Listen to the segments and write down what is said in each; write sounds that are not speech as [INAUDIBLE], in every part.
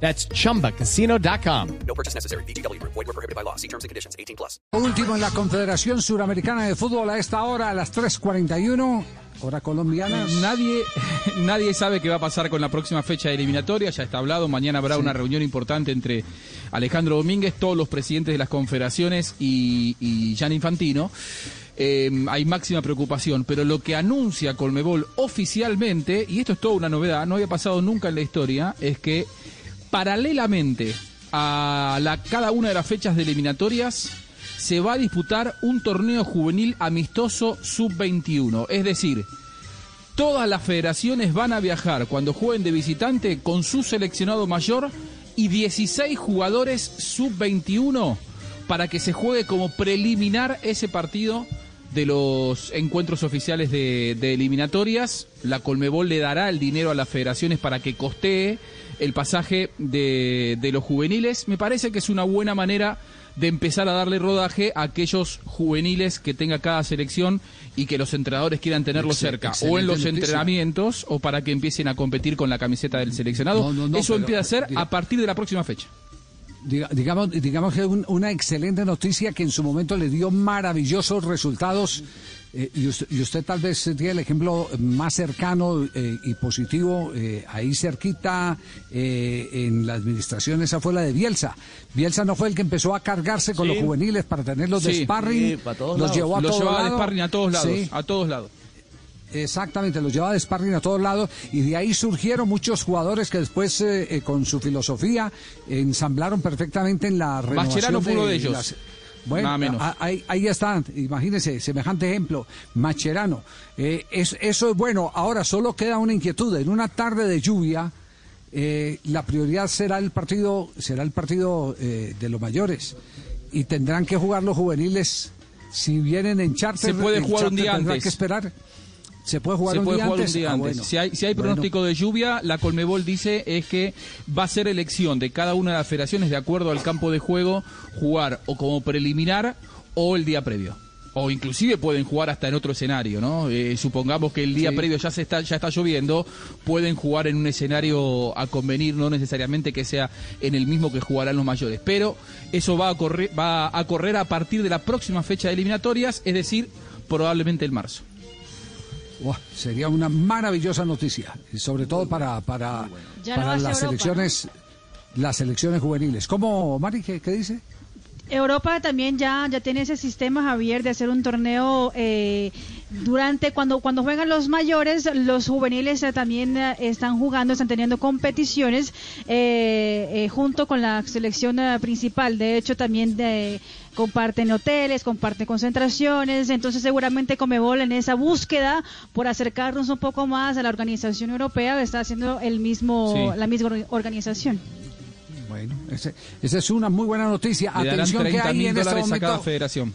That's chumbacasino.com. No purchase necessary. BGW. Void were prohibited by law. See terms and conditions. 18 plus. Último en la Confederación Suramericana de Fútbol a esta hora, a las 3.41, hora colombiana. Nadie, [LAUGHS] nadie sabe qué va a pasar con la próxima fecha de eliminatoria, ya está hablado, mañana habrá una reunión importante entre Alejandro Domínguez, todos los presidentes de las confederaciones y, y Gian Infantino. Eh, hay máxima preocupación, pero lo que anuncia Colmebol oficialmente, y esto es toda una novedad, no había pasado nunca en la historia, es que paralelamente a cada una de las fechas de eliminatorias se va a disputar un torneo juvenil amistoso sub-21. Es decir, todas las federaciones van a viajar cuando jueguen de visitante con su seleccionado mayor y 16 jugadores sub-21 para que se juegue como preliminar ese partido de los encuentros oficiales de, de, eliminatorias. La Colmebol le dará el dinero a las federaciones para que costee el pasaje de, de los juveniles. Me parece que es una buena manera de empezar a darle rodaje a aquellos juveniles que tenga cada selección y que los entrenadores quieran tenerlo Excel- cerca, o en los noticia. entrenamientos, o para que empiecen a competir con la camiseta del seleccionado. No, no, no, Eso empieza a ser a partir de la próxima fecha. Diga- digamos, digamos que un- una excelente noticia que en su momento le dio maravillosos resultados. eh, y, usted, y usted tal vez tiene el ejemplo más cercano eh, y positivo, eh, ahí cerquita, eh, en la administración, esa fue la de Bielsa. Bielsa no fue el que empezó a cargarse con los juveniles para tenerlos de Sí. sparring, para los lados. llevó a Los todos lados. sparring a todos lados, Sí. a todos lados. Exactamente, los llevaba de sparring a todos lados y de ahí surgieron muchos jugadores que después eh, eh, con su filosofía ensamblaron perfectamente en la renovación fue uno de ellos. las- Bueno, Nada menos. a- ahí, ahí están, imagínense, semejante ejemplo, Macherano. Eh, es- eso es bueno, ahora solo queda una inquietud, en una tarde de lluvia, eh, la prioridad será el partido, será el partido eh, de los mayores y tendrán que jugar los juveniles. Si vienen en charter, Se puede jugar un día antes. que esperar. Se puede jugar, se un, puede día jugar antes? un día Ah, antes. bueno. Si hay, si hay Bueno. pronóstico de lluvia, la Colmebol dice es que va a ser elección de cada una de las federaciones de acuerdo al campo de juego jugar o como preliminar o el día previo. O inclusive pueden jugar hasta en otro escenario, ¿no? Eh, supongamos que el día Sí. previo ya se está ya está lloviendo, pueden jugar en un escenario a convenir, no necesariamente que sea en el mismo que jugarán los mayores. Pero eso va a correr, va a correr a partir de la próxima fecha de eliminatorias, es decir, probablemente el marzo. Sería una maravillosa noticia, y sobre todo para, para, para las Europa, selecciones, las selecciones juveniles. ¿Cómo, Mari, qué, qué dice? Europa también ya, ya tiene ese sistema, Javier, de hacer un torneo eh, durante cuando cuando juegan los mayores, los juveniles eh, también eh, están jugando, están teniendo competiciones eh, junto con la selección principal. De hecho, también de- comparten hoteles, comparten concentraciones. Entonces, seguramente Comebol en esa búsqueda por acercarnos un poco más a la organización europea está haciendo el mismo Sí. la misma or- organización. Bueno, esa es una muy buena noticia. Atención que 30 hay en este momento. federación.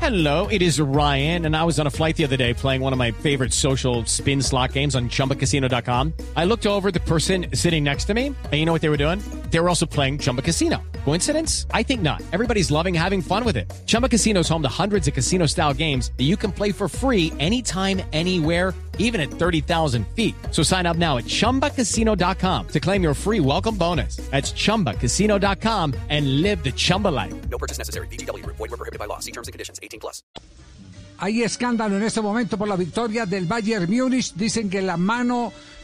Hello, it is Ryan, and I was on a flight the other day playing one of my favorite social spin slot games on chumbacasino.com. I looked over at the person sitting next to me, and you know what they were doing? They were also playing Chumba Casino. Coincidence? I think not. Everybody's loving having fun with it. Chumba Casino is home to hundreds of casino style games that you can play for free anytime, anywhere even at 30,000 feet. So sign up now at ChumbaCasino.com to claim your free welcome bonus. That's ChumbaCasino.com and live the Chumba life. No purchase necessary. BGW. Void were prohibited by law. See terms and conditions. 18 plus. Hay escándalo en este momento por la victoria del Bayern Múnich. Dicen que la mano